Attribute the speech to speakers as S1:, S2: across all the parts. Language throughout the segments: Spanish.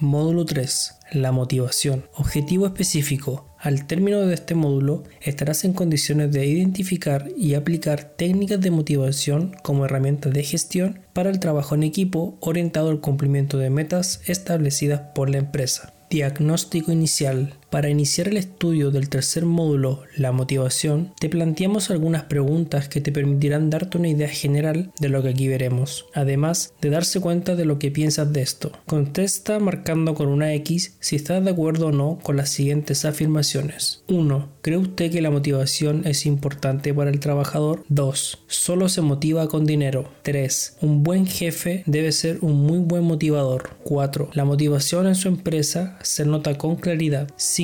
S1: Módulo 3. La motivación. Objetivo específico. Al término de este módulo estarás en condiciones de identificar y aplicar técnicas de motivación como herramienta de gestión para el trabajo en equipo orientado al cumplimiento de metas establecidas por la empresa. Diagnóstico inicial. Para iniciar el estudio del tercer módulo, la motivación, te planteamos algunas preguntas que te permitirán darte una idea general de lo que aquí veremos, además de darse cuenta de lo que piensas de esto. Contesta marcando con una X si estás de acuerdo o no con las siguientes afirmaciones. 1. ¿Cree usted que la motivación es importante para el trabajador? 2. Solo se motiva con dinero. 3. Un buen jefe debe ser un muy buen motivador. 4. La motivación en su empresa se nota con claridad. 5.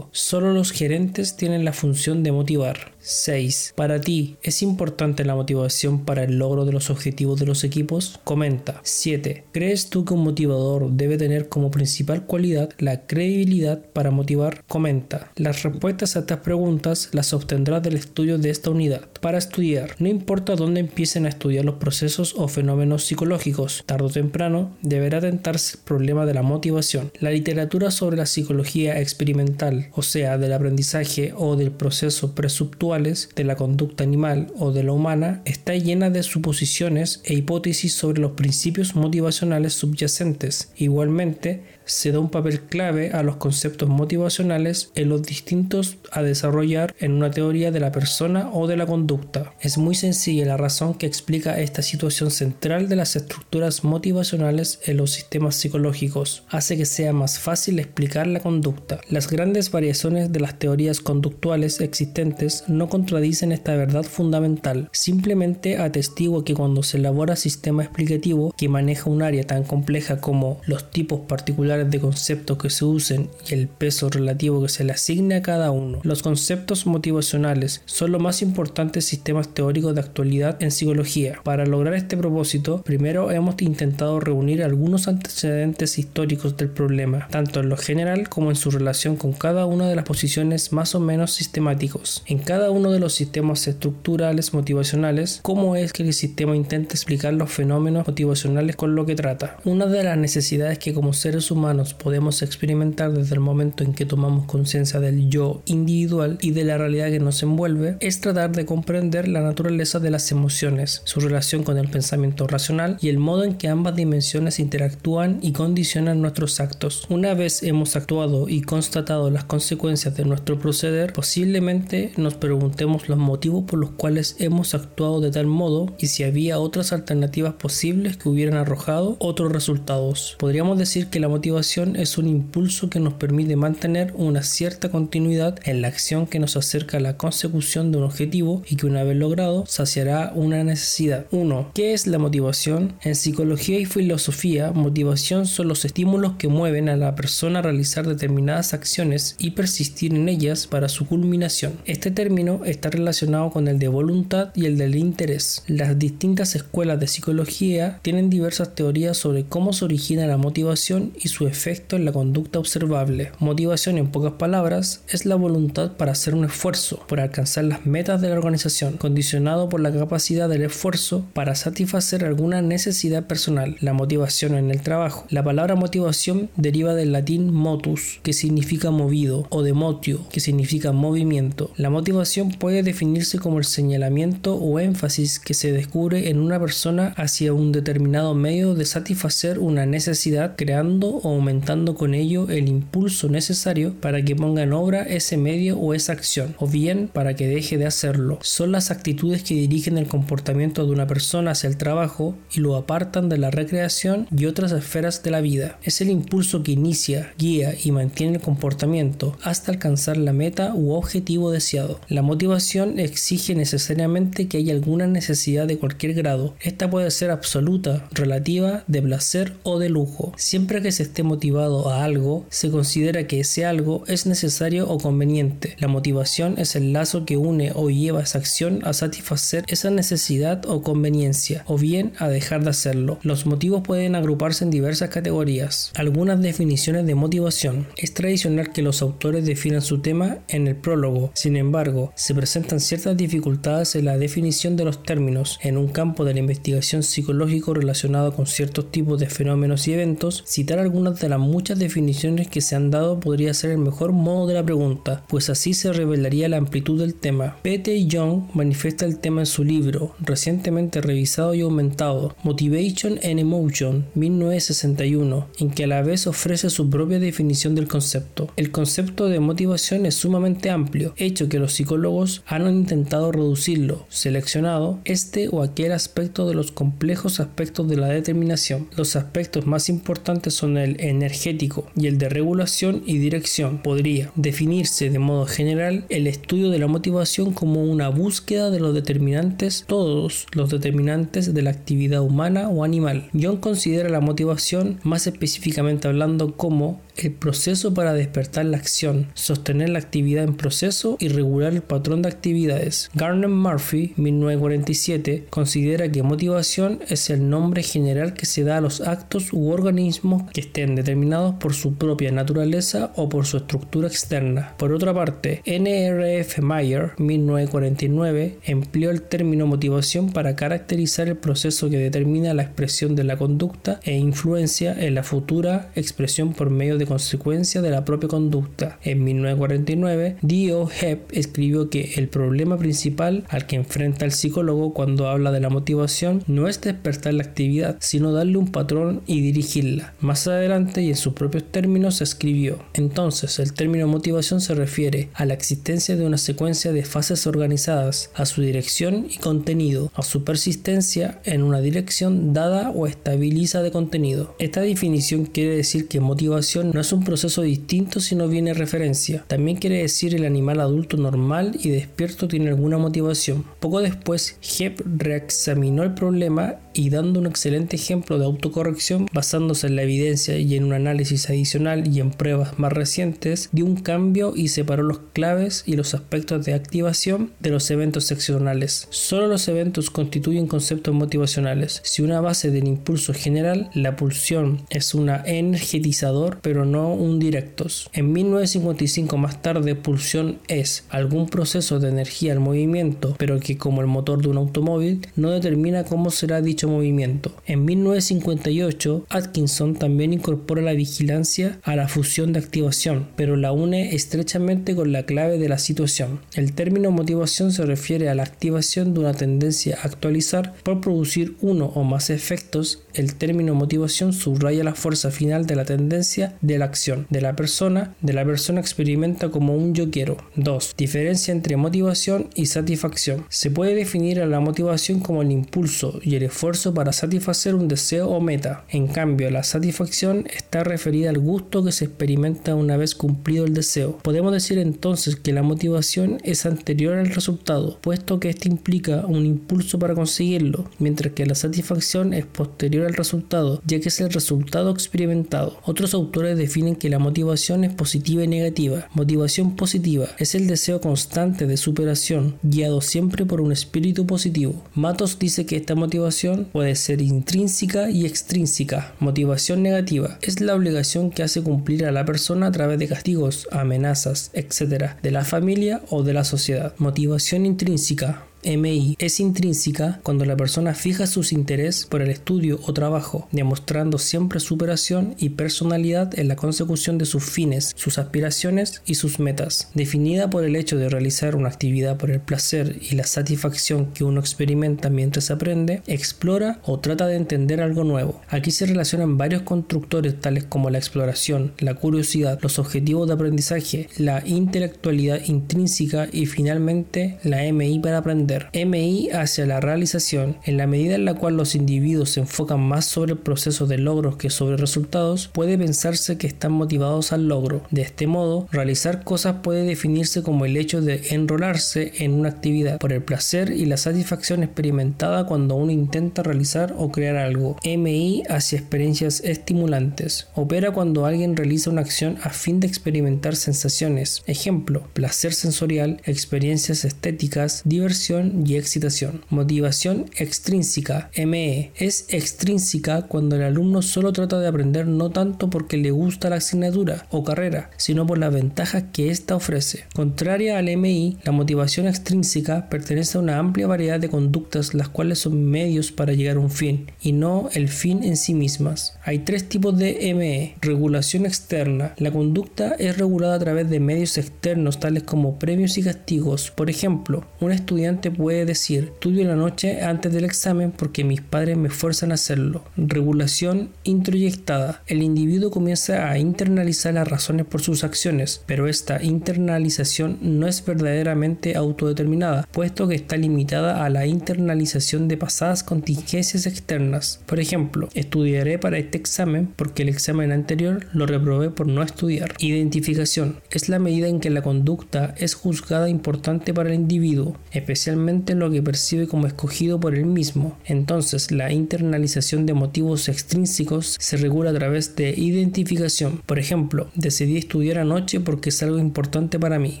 S1: Solo los gerentes tienen la función de motivar. 6. Para ti, ¿es importante la motivación para el logro de los objetivos de los equipos? Comenta. 7. ¿Crees tú que un motivador debe tener como principal cualidad la credibilidad para motivar? Comenta. Las respuestas a estas preguntas las obtendrás del estudio de esta unidad. Para estudiar, no importa dónde empiecen a estudiar los procesos o fenómenos psicológicos, tarde o temprano deberá tentarse el problema de la motivación. La literatura sobre la psicología experimental, o sea, del aprendizaje o del proceso presupuesto de la conducta animal o de la humana está llena de suposiciones e hipótesis sobre los principios motivacionales subyacentes. Igualmente, se da un papel clave a los conceptos motivacionales en los distintos a desarrollar en una teoría de la persona o de la conducta. Es muy sencilla la razón que explica esta situación central de las estructuras motivacionales en los sistemas psicológicos. Hace que sea más fácil explicar la conducta. Las grandes variaciones de las teorías conductuales existentes no contradicen esta verdad fundamental. Simplemente atestigua que cuando se elabora sistema explicativo que maneja un área tan compleja como los tipos particulares de conceptos que se usen y el peso relativo que se le asigne a cada uno. Los conceptos motivacionales son los más importantes sistemas teóricos de actualidad en psicología. Para lograr este propósito, primero hemos intentado reunir algunos antecedentes históricos del problema, tanto en lo general como en su relación con cada una de las posiciones más o menos sistemáticos. En cada uno de los sistemas estructurales motivacionales, cómo es que el sistema intenta explicar los fenómenos motivacionales con lo que trata. Una de las necesidades que como seres humanos podemos experimentar desde el momento en que tomamos conciencia del yo individual y de la realidad que nos envuelve es tratar de comprender la naturaleza de las emociones, su relación con el pensamiento racional y el modo en que ambas dimensiones interactúan y condicionan nuestros actos. Una vez hemos actuado y constatado las consecuencias de nuestro proceder, posiblemente nos preguntemos los motivos por los cuales hemos actuado de tal modo y si había otras alternativas posibles que hubieran arrojado otros resultados. Podríamos decir que la motivación es un impulso que nos permite mantener una cierta continuidad en la acción que nos acerca a la consecución de un objetivo y que una vez logrado saciará una necesidad. 1. ¿Qué es la motivación? En psicología y filosofía, motivación son los estímulos que mueven a la persona a realizar determinadas acciones y persistir en ellas para su culminación. Este término está relacionado con el de voluntad y el del interés. Las distintas escuelas de psicología tienen diversas teorías sobre cómo se origina la motivación y su efecto en la conducta observable. Motivación, en pocas palabras, es la voluntad para hacer un esfuerzo, por alcanzar las metas de la organización, condicionado por la capacidad del esfuerzo para satisfacer alguna necesidad personal. La motivación en el trabajo. La palabra motivación deriva del latín motus, que significa movido, o de motio, que significa movimiento. La motivación puede definirse como el señalamiento o énfasis que se descubre en una persona hacia un determinado medio de satisfacer una necesidad, creando o aumentando con ello el impulso necesario para que ponga en obra ese medio o esa acción, o bien para que deje de hacerlo. Son las actitudes que dirigen el comportamiento de una persona hacia el trabajo y lo apartan de la recreación y otras esferas de la vida. Es el impulso que inicia, guía y mantiene el comportamiento hasta alcanzar la meta u objetivo deseado. La motivación exige necesariamente que haya alguna necesidad de cualquier grado. Esta puede ser absoluta, relativa, de placer o de lujo. Siempre que se esté motivado a algo, se considera que ese algo es necesario o conveniente. La motivación es el lazo que une o lleva esa acción a satisfacer esa necesidad o conveniencia, o bien a dejar de hacerlo. Los motivos pueden agruparse en diversas categorías. Algunas definiciones de motivación. Es tradicional que los autores definan su tema en el prólogo. Sin embargo, se presentan ciertas dificultades en la definición de los términos en un campo de la investigación psicológico relacionado con ciertos tipos de fenómenos y eventos, citar algunas de las muchas definiciones que se han dado podría ser el mejor modo de la pregunta, pues así se revelaría la amplitud del tema. P.T. Young manifiesta el tema en su libro, recientemente revisado y aumentado, Motivation and Emotion, 1961, en que a la vez ofrece su propia definición del concepto. El concepto de motivación es sumamente amplio, hecho que los psicólogos han intentado reducirlo, seleccionado este o aquel aspecto de los complejos aspectos de la determinación. Los aspectos más importantes son el energético y el de regulación y dirección. Podría definirse de modo general el estudio de la motivación como una búsqueda de los determinantes, todos los determinantes de la actividad humana o animal. John considera la motivación, más específicamente hablando, como el proceso para despertar la acción, sostener la actividad en proceso y regular el patrón de actividades. Garner Murphy, 1947, considera que motivación es el nombre general que se da a los actos u organismos que estén determinados por su propia naturaleza o por su estructura externa. Por otra parte, N.R.F. Meyer, 1949, empleó el término motivación para caracterizar el proceso que determina la expresión de la conducta e influencia en la futura expresión por medio de consecuencia de la propia conducta. En 1949, Dio Hepp escribió que el problema principal al que enfrenta el psicólogo cuando habla de la motivación no es despertar la actividad, sino darle un patrón y dirigirla. Más adelante y en sus propios términos escribió, entonces el término motivación se refiere a la existencia de una secuencia de fases organizadas, a su dirección y contenido, a su persistencia en una dirección dada o estabiliza de contenido. Esta definición quiere decir que motivación no es un proceso distinto si no viene referencia. También quiere decir el animal adulto normal y despierto tiene alguna motivación. Poco después, Hep reexaminó el problema y dando un excelente ejemplo de autocorrección basándose en la evidencia y en un análisis adicional y en pruebas más recientes, dio un cambio y separó los claves y los aspectos de activación de los eventos seccionales. Solo los eventos constituyen conceptos motivacionales. Si una base del impulso general, la pulsión es un energetizador, pero no un directos. En 1955 más tarde, pulsión es algún proceso de energía al movimiento, pero que como el motor de un automóvil no determina cómo será dicho movimiento. En 1958, Atkinson también incorpora la vigilancia a la fusión de activación, pero la une estrechamente con la clave de la situación. El término motivación se refiere a la activación de una tendencia a actualizar por producir uno o más efectos. El término motivación subraya la fuerza final de la tendencia de la acción de la persona, de la persona experimenta como un yo quiero. 2. Diferencia entre motivación y satisfacción. Se puede definir a la motivación como el impulso y el esfuerzo para satisfacer un deseo o meta. En cambio, la satisfacción está referida al gusto que se experimenta una vez cumplido el deseo. Podemos decir entonces que la motivación es anterior al resultado, puesto que éste implica un impulso para conseguirlo, mientras que la satisfacción es posterior al resultado, ya que es el resultado experimentado. Otros autores definen que la motivación es positiva y negativa. Motivación positiva es el deseo constante de superación, guiado siempre por un espíritu positivo. Matos dice que esta motivación puede ser intrínseca y extrínseca. Motivación negativa es la obligación que hace cumplir a la persona a través de castigos, amenazas, etc., de la familia o de la sociedad. Motivación intrínseca MI es intrínseca cuando la persona fija sus intereses por el estudio o trabajo, demostrando siempre superación y personalidad en la consecución de sus fines, sus aspiraciones y sus metas. Definida por el hecho de realizar una actividad por el placer y la satisfacción que uno experimenta mientras aprende, explora o trata de entender algo nuevo. Aquí se relacionan varios constructores tales como la exploración, la curiosidad, los objetivos de aprendizaje, la intelectualidad intrínseca y finalmente la MI para aprender MI hacia la realización, en la medida en la cual los individuos se enfocan más sobre el proceso de logros que sobre resultados, puede pensarse que están motivados al logro. De este modo, realizar cosas puede definirse como el hecho de enrolarse en una actividad por el placer y la satisfacción experimentada cuando uno intenta realizar o crear algo. MI hacia experiencias estimulantes. Opera cuando alguien realiza una acción a fin de experimentar sensaciones. Ejemplo, placer sensorial, experiencias estéticas, diversión y excitación. Motivación extrínseca, ME, es extrínseca cuando el alumno solo trata de aprender no tanto porque le gusta la asignatura o carrera, sino por las ventajas que ésta ofrece. Contraria al MI, la motivación extrínseca pertenece a una amplia variedad de conductas las cuales son medios para llegar a un fin y no el fin en sí mismas. Hay tres tipos de ME. Regulación externa. La conducta es regulada a través de medios externos tales como premios y castigos. Por ejemplo, un estudiante puede decir, estudio la noche antes del examen porque mis padres me fuerzan a hacerlo. Regulación introyectada. El individuo comienza a internalizar las razones por sus acciones, pero esta internalización no es verdaderamente autodeterminada, puesto que está limitada a la internalización de pasadas contingencias externas. Por ejemplo, estudiaré para este examen porque el examen anterior lo reprobé por no estudiar. Identificación es la medida en que la conducta es juzgada importante para el individuo, especialmente lo que percibe como escogido por él mismo. Entonces, la internalización de motivos extrínsecos se regula a través de identificación. Por ejemplo, decidí estudiar anoche porque es algo importante para mí.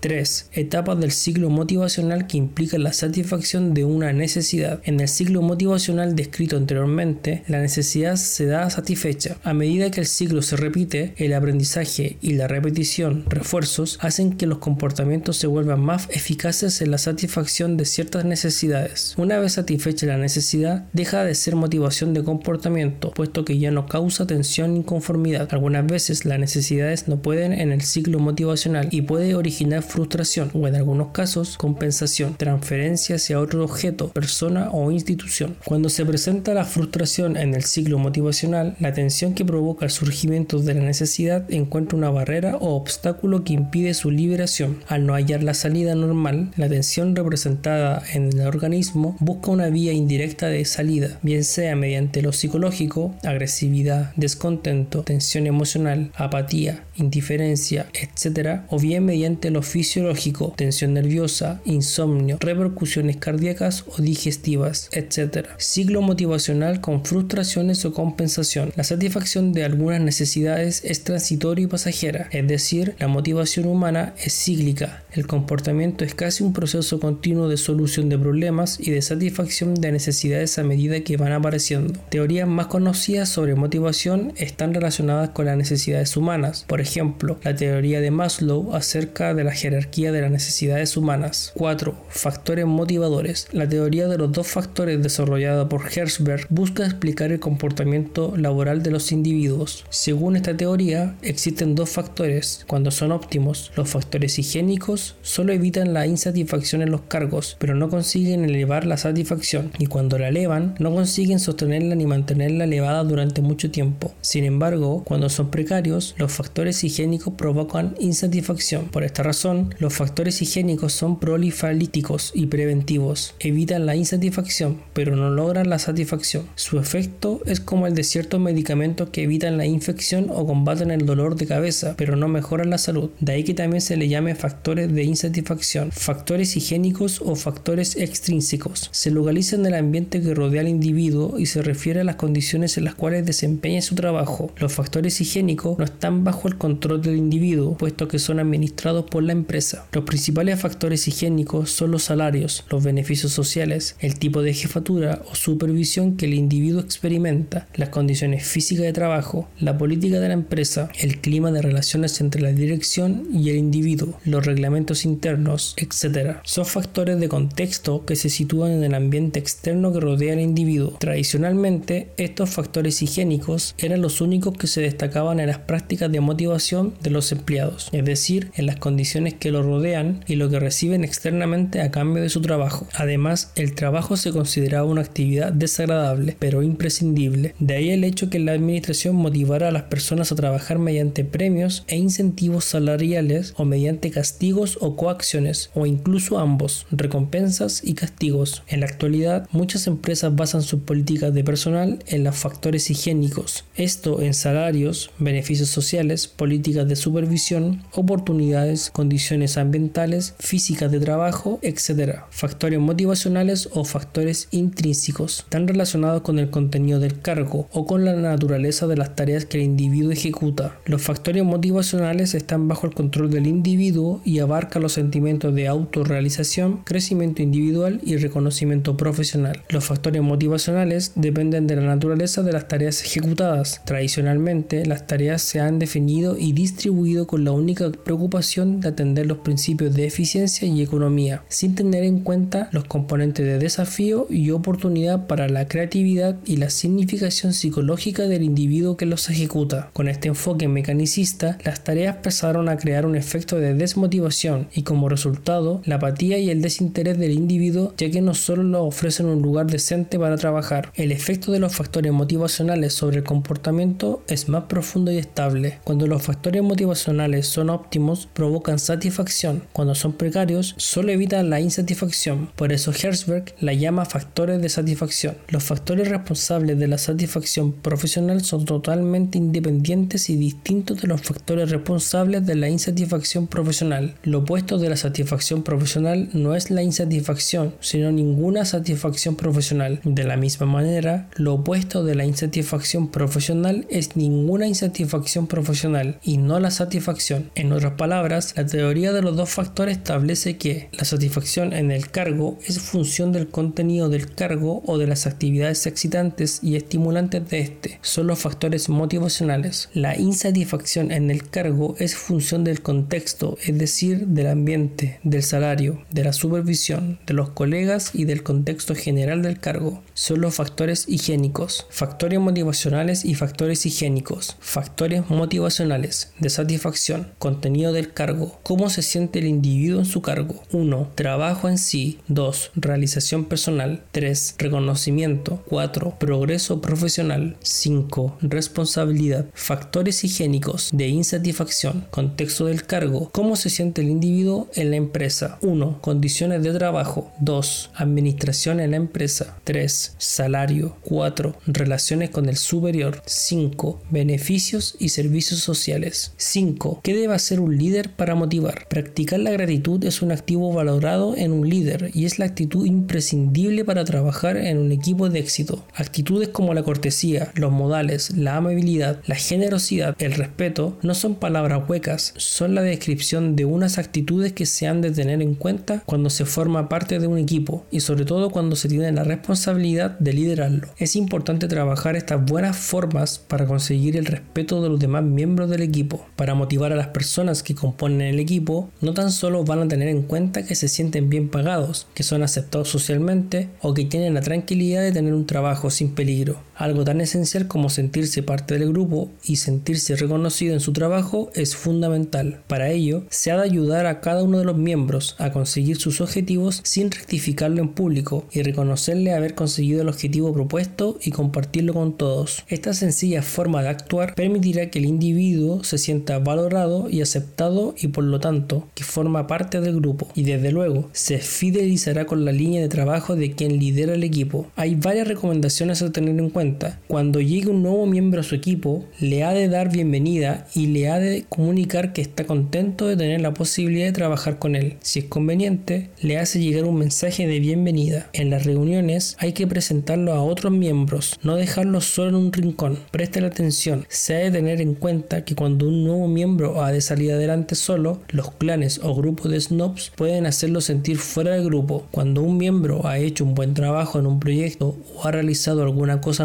S1: 3. Etapas del ciclo motivacional que implican la satisfacción de una necesidad. En el ciclo motivacional descrito anteriormente, la necesidad se da satisfecha. A medida que el ciclo se repite, el aprendizaje y la repetición, refuerzos, hacen que los comportamientos se vuelvan más eficaces en la satisfacción de ciertas necesidades. Una vez satisfecha la necesidad, deja de ser motivación de comportamiento, puesto que ya no causa tensión ni conformidad. Algunas veces las necesidades no pueden en el ciclo motivacional y puede originar frustración o en algunos casos compensación, transferencia hacia otro objeto, persona o institución. Cuando se presenta la frustración en el ciclo motivacional, la tensión que provoca el surgimiento de la necesidad encuentra una barrera o obstáculo que impide su liberación. Al no hallar la salida normal, la tensión representada en el organismo busca una vía indirecta de salida, bien sea mediante lo psicológico, agresividad, descontento, tensión emocional, apatía, indiferencia, etc., o bien mediante lo fisiológico, tensión nerviosa, insomnio, repercusiones cardíacas o digestivas, etc. Ciclo motivacional con frustraciones o compensación. La satisfacción de algunas necesidades es transitoria y pasajera, es decir, la motivación humana es cíclica. El comportamiento es casi un proceso continuo de solución de problemas y de satisfacción de necesidades a medida que van apareciendo. Teorías más conocidas sobre motivación están relacionadas con las necesidades humanas. Por ejemplo, la teoría de Maslow acerca de la jerarquía de las necesidades humanas. 4. Factores motivadores. La teoría de los dos factores desarrollada por Herzberg busca explicar el comportamiento laboral de los individuos. Según esta teoría, existen dos factores. Cuando son óptimos, los factores higiénicos solo evitan la insatisfacción en los cargos, pero no consiguen elevar la satisfacción, y cuando la elevan, no consiguen sostenerla ni mantenerla elevada durante mucho tiempo. Sin embargo, cuando son precarios, los factores higiénicos provocan insatisfacción. Por esta razón, los factores higiénicos son prolifalíticos y preventivos. Evitan la insatisfacción, pero no logran la satisfacción. Su efecto es como el de ciertos medicamentos que evitan la infección o combaten el dolor de cabeza, pero no mejoran la salud. De ahí que también se le llame factores de insatisfacción, factores higiénicos o factores extrínsecos. Se localizan en el ambiente que rodea al individuo y se refiere a las condiciones en las cuales desempeña su trabajo. Los factores higiénicos no están bajo el control del individuo, puesto que son administrados por la empresa. Los principales factores higiénicos son los salarios, los beneficios sociales, el tipo de jefatura o supervisión que el individuo experimenta, las condiciones físicas de trabajo, la política de la empresa, el clima de relaciones entre la dirección y el individuo, los reglamentos internos, etc. Son factores de contexto que se sitúan en el ambiente externo que rodea al individuo. Tradicionalmente, estos factores higiénicos eran los únicos que se destacaban en las prácticas de motivación de los empleados, es decir, en las condiciones que los rodean y lo que reciben externamente a cambio de su trabajo. Además, el trabajo se consideraba una actividad desagradable, pero imprescindible. De ahí el hecho que la administración motivara a las personas a trabajar mediante premios e incentivos salariales o mediante castigos o coacciones, o incluso ambos, recompensas y castigos. En la actualidad, muchas empresas basan sus políticas de personal en los factores higiénicos, esto en salarios, beneficios sociales, políticas de supervisión, oportunidades, condiciones ambientales, físicas de trabajo, etc. Factores motivacionales o factores intrínsecos, están relacionados con el contenido del cargo o con la naturaleza de las tareas que el individuo ejecuta. Los factores motivacionales están bajo el control del individuo y abarcan los sentimientos de autorrealización, crecimiento individual y reconocimiento profesional. Los factores motivacionales dependen de la naturaleza de las tareas ejecutadas. Tradicionalmente, las tareas se han definido y distribuido con la única preocupación de atender los principios de eficiencia y economía, sin tener en cuenta los componentes de desafío y oportunidad para la creatividad y la significación psicológica del individuo que los ejecuta. Con este enfoque mecanicista, las tareas pasaron a crear un efecto de desmotivación y como resultado la apatía y el desinterés del individuo ya que no solo lo ofrecen un lugar decente para trabajar. El efecto de los factores motivacionales sobre el comportamiento es más profundo y estable. Cuando los factores motivacionales son óptimos provocan satisfacción. Cuando son precarios solo evitan la insatisfacción. Por eso Herzberg la llama factores de satisfacción. Los factores responsables de la satisfacción profesional son totalmente independientes y distintos de los factores responsables de la insatisfacción profesional. Lo opuesto de la satisfacción profesional no es la insatisfacción, sino ninguna satisfacción profesional. De la misma manera, lo opuesto de la insatisfacción profesional es ninguna insatisfacción profesional y no la satisfacción. En otras palabras, la teoría de los dos factores establece que la satisfacción en el cargo es función del contenido del cargo o de las actividades excitantes y estimulantes de este. Son los factores motivacionales. La insatisfacción en el cargo es función del contexto, es decir, del ambiente, del salario, de la supervisión, de los colegas y del contexto general del cargo. Son los factores higiénicos, factores motivacionales y factores higiénicos. Factores motivacionales de satisfacción, contenido del cargo, cómo se siente el individuo en su cargo. 1. Trabajo en sí. 2. Realización personal. 3. Reconocimiento. 4. Progreso profesional. 5. Responsabilidad. Factores higiénicos de insatisfacción. Contexto del cargo. Cómo se siente el individuo en la empresa. 1. Condiciones de trabajo. 2. Administración en la empresa. 3. Salario. 4. Relaciones con el superior. 5. Beneficios y servicios sociales. 5. ¿Qué debe hacer un líder para motivar? Practicar la gratitud es un activo valorado en un líder y es la actitud imprescindible para trabajar en un equipo de éxito. Actitudes como la cortesía, los modales, la amabilidad, la generosidad, el respeto no son palabras huecas, son la descripción de unas actitudes que se han de tener en cuenta cuando se forma parte de un equipo y sobre todo cuando se tiene la responsabilidad de liderarlo. Es importante trabajar estas buenas formas para conseguir el respeto de los demás miembros del equipo. Para motivar a las personas que componen el equipo, no tan solo van a tener en cuenta que se sienten bien pagados, que son aceptados socialmente o que tienen la tranquilidad de tener un trabajo sin peligro. Algo tan esencial como sentirse parte del grupo y sentirse reconocido en su trabajo es fundamental. Para ello, se ha de ayudar a cada uno de los miembros a conseguir sus objetivos sin rectificarlo en público y reconocerle haber conseguido el objetivo propuesto y compartirlo con todos. Esta sencilla forma de actuar permitirá que el individuo se sienta valorado y aceptado y por lo tanto que forma parte del grupo y desde luego se fidelizará con la línea de trabajo de quien lidera el equipo. Hay varias recomendaciones a tener en cuenta cuando llegue un nuevo miembro a su equipo, le ha de dar bienvenida y le ha de comunicar que está contento de tener la posibilidad de trabajar con él. Si es conveniente, le hace llegar un mensaje de bienvenida. En las reuniones hay que presentarlo a otros miembros, no dejarlo solo en un rincón. Preste la atención, se ha de tener en cuenta que cuando un nuevo miembro ha de salir adelante solo, los clanes o grupos de snobs pueden hacerlo sentir fuera del grupo. Cuando un miembro ha hecho un buen trabajo en un proyecto o ha realizado alguna cosa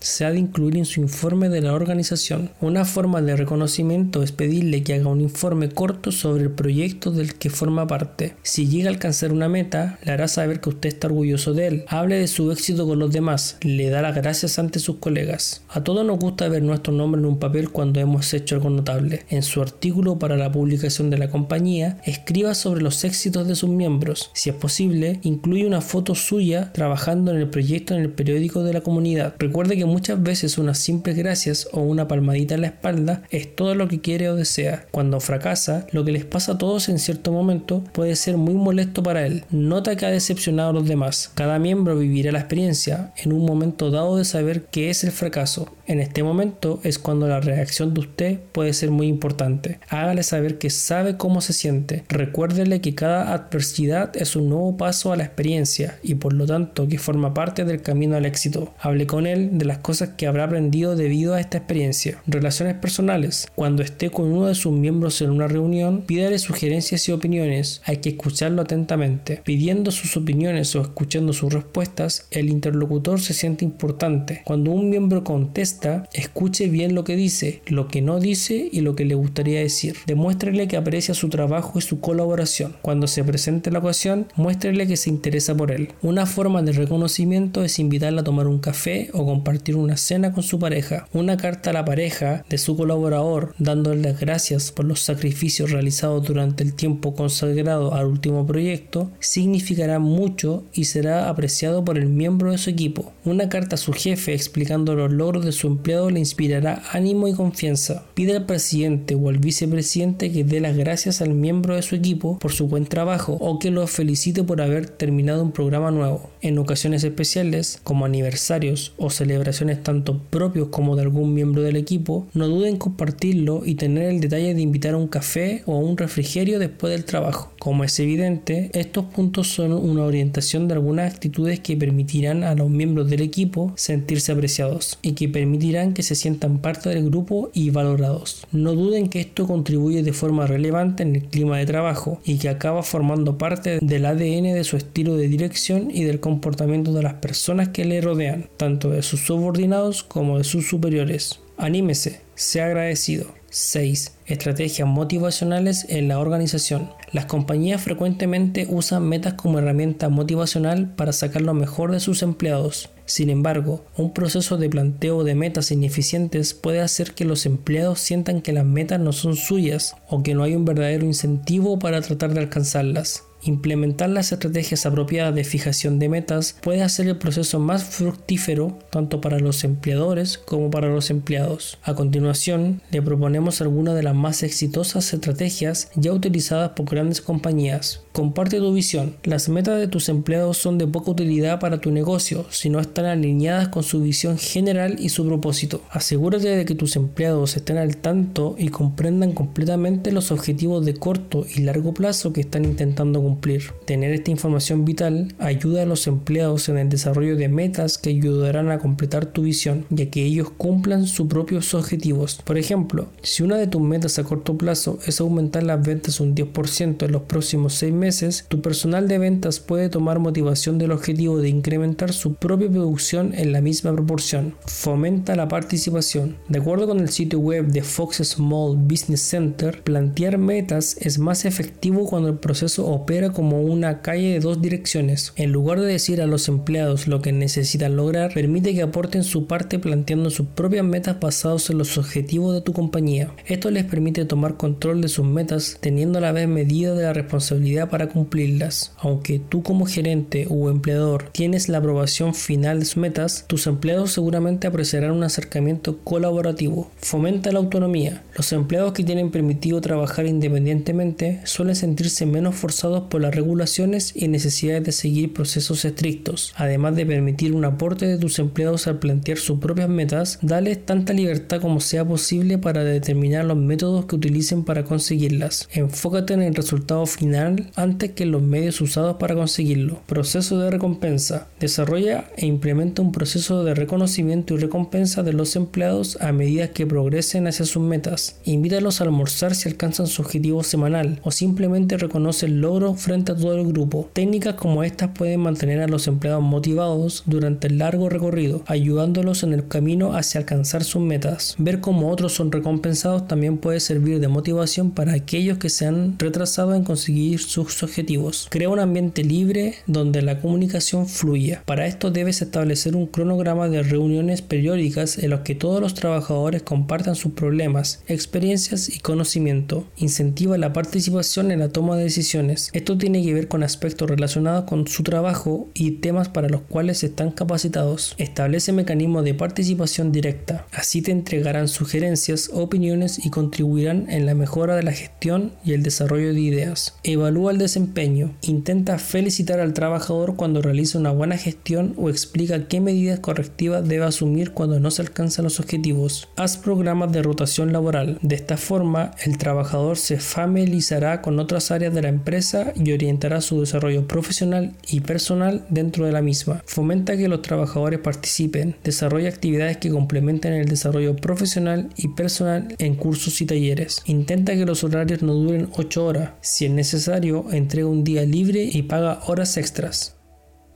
S1: se ha de incluir en su informe de la organización. Una forma de reconocimiento es pedirle que haga un informe corto sobre el proyecto del que forma parte. Si llega a alcanzar una meta, le hará saber que usted está orgulloso de él. Hable de su éxito con los demás, le da las gracias ante sus colegas. A todos nos gusta ver nuestro nombre en un papel cuando hemos hecho algo notable. En su artículo para la publicación de la compañía, escriba sobre los éxitos de sus miembros. Si es posible, incluye una foto suya trabajando en el proyecto en el periódico de la comunidad. Recuerde que muchas veces unas simples gracias o una palmadita en la espalda es todo lo que quiere o desea. Cuando fracasa, lo que les pasa a todos en cierto momento puede ser muy molesto para él. Nota que ha decepcionado a los demás. Cada miembro vivirá la experiencia en un momento dado de saber qué es el fracaso. En este momento es cuando la reacción de usted puede ser muy importante. Hágale saber que sabe cómo se siente. Recuérdele que cada adversidad es un nuevo paso a la experiencia y por lo tanto que forma parte del camino al éxito. Hable con él de las cosas que habrá aprendido debido a esta experiencia. Relaciones personales. Cuando esté con uno de sus miembros en una reunión, pídale sugerencias y opiniones. Hay que escucharlo atentamente. Pidiendo sus opiniones o escuchando sus respuestas, el interlocutor se siente importante. Cuando un miembro contesta, escuche bien lo que dice, lo que no dice y lo que le gustaría decir. Demuéstrele que aprecia su trabajo y su colaboración. Cuando se presente la ocasión, muéstrele que se interesa por él. Una forma de reconocimiento es invitarle a tomar un café o compartir una cena con su pareja. Una carta a la pareja de su colaborador dándole las gracias por los sacrificios realizados durante el tiempo consagrado al último proyecto significará mucho y será apreciado por el miembro de su equipo. Una carta a su jefe explicando los logros de su empleado le inspirará ánimo y confianza. Pide al presidente o al vicepresidente que dé las gracias al miembro de su equipo por su buen trabajo o que lo felicite por haber terminado un programa nuevo. En ocasiones especiales, como aniversarios o celebraciones tanto propios como de algún miembro del equipo, no duden en compartirlo y tener el detalle de invitar a un café o a un refrigerio después del trabajo. Como es evidente, estos puntos son una orientación de algunas actitudes que permitirán a los miembros del equipo sentirse apreciados y que permitirán que se sientan parte del grupo y valorados. No duden que esto contribuye de forma relevante en el clima de trabajo y que acaba formando parte del ADN de su estilo de dirección y del comportamiento de las personas que le rodean, tanto de sus subordinados como de sus superiores. Anímese, sea agradecido. 6. Estrategias motivacionales en la organización. Las compañías frecuentemente usan metas como herramienta motivacional para sacar lo mejor de sus empleados. Sin embargo, un proceso de planteo de metas ineficientes puede hacer que los empleados sientan que las metas no son suyas o que no hay un verdadero incentivo para tratar de alcanzarlas. Implementar las estrategias apropiadas de fijación de metas puede hacer el proceso más fructífero tanto para los empleadores como para los empleados. A continuación, le proponemos algunas de las más exitosas estrategias ya utilizadas por grandes compañías. Comparte tu visión. Las metas de tus empleados son de poca utilidad para tu negocio si no están alineadas con su visión general y su propósito. Asegúrate de que tus empleados estén al tanto y comprendan completamente los objetivos de corto y largo plazo que están intentando cumplir. Tener esta información vital ayuda a los empleados en el desarrollo de metas que ayudarán a completar tu visión y a que ellos cumplan sus propios objetivos. Por ejemplo, si una de tus metas a corto plazo es aumentar las ventas un 10% en los próximos 6 meses, tu personal de ventas puede tomar motivación del objetivo de incrementar su propia producción en la misma proporción. Fomenta la participación. De acuerdo con el sitio web de Fox Small Business Center, plantear metas es más efectivo cuando el proceso opera como una calle de dos direcciones. En lugar de decir a los empleados lo que necesitan lograr, permite que aporten su parte planteando sus propias metas basadas en los objetivos de tu compañía. Esto les permite tomar control de sus metas teniendo a la vez medida de la responsabilidad para cumplirlas. Aunque tú como gerente o empleador tienes la aprobación final de sus metas, tus empleados seguramente apreciarán un acercamiento colaborativo. Fomenta la autonomía. Los empleados que tienen permitido trabajar independientemente suelen sentirse menos forzados por las regulaciones y necesidades de seguir procesos estrictos. Además de permitir un aporte de tus empleados al plantear sus propias metas, dales tanta libertad como sea posible para determinar los métodos que utilicen para conseguirlas. Enfócate en el resultado final antes que los medios usados para conseguirlo. Proceso de recompensa. Desarrolla e implementa un proceso de reconocimiento y recompensa de los empleados a medida que progresen hacia sus metas. Invítalos a almorzar si alcanzan su objetivo semanal o simplemente reconoce el logro frente a todo el grupo. Técnicas como estas pueden mantener a los empleados motivados durante el largo recorrido, ayudándolos en el camino hacia alcanzar sus metas. Ver cómo otros son recompensados también puede servir de motivación para aquellos que se han retrasado en conseguir objetivos. Crea un ambiente libre donde la comunicación fluya. Para esto debes establecer un cronograma de reuniones periódicas en los que todos los trabajadores compartan sus problemas, experiencias y conocimiento. Incentiva la participación en la toma de decisiones. Esto tiene que ver con aspectos relacionados con su trabajo y temas para los cuales están capacitados. Establece mecanismos de participación directa. Así te entregarán sugerencias, opiniones y contribuirán en la mejora de la gestión y el desarrollo de ideas. Evalúa el desempeño. Intenta felicitar al trabajador cuando realiza una buena gestión o explica qué medidas correctivas debe asumir cuando no se alcanzan los objetivos. Haz programas de rotación laboral. De esta forma, el trabajador se familiarizará con otras áreas de la empresa y orientará su desarrollo profesional y personal dentro de la misma. Fomenta que los trabajadores participen. Desarrolla actividades que complementen el desarrollo profesional y personal en cursos y talleres. Intenta que los horarios no duren 8 horas. Si es necesario, entrega un día libre y paga horas extras.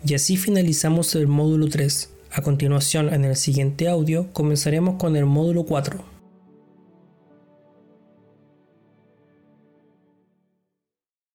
S1: Y así finalizamos el módulo 3. A continuación, en el siguiente audio, comenzaremos con el módulo 4.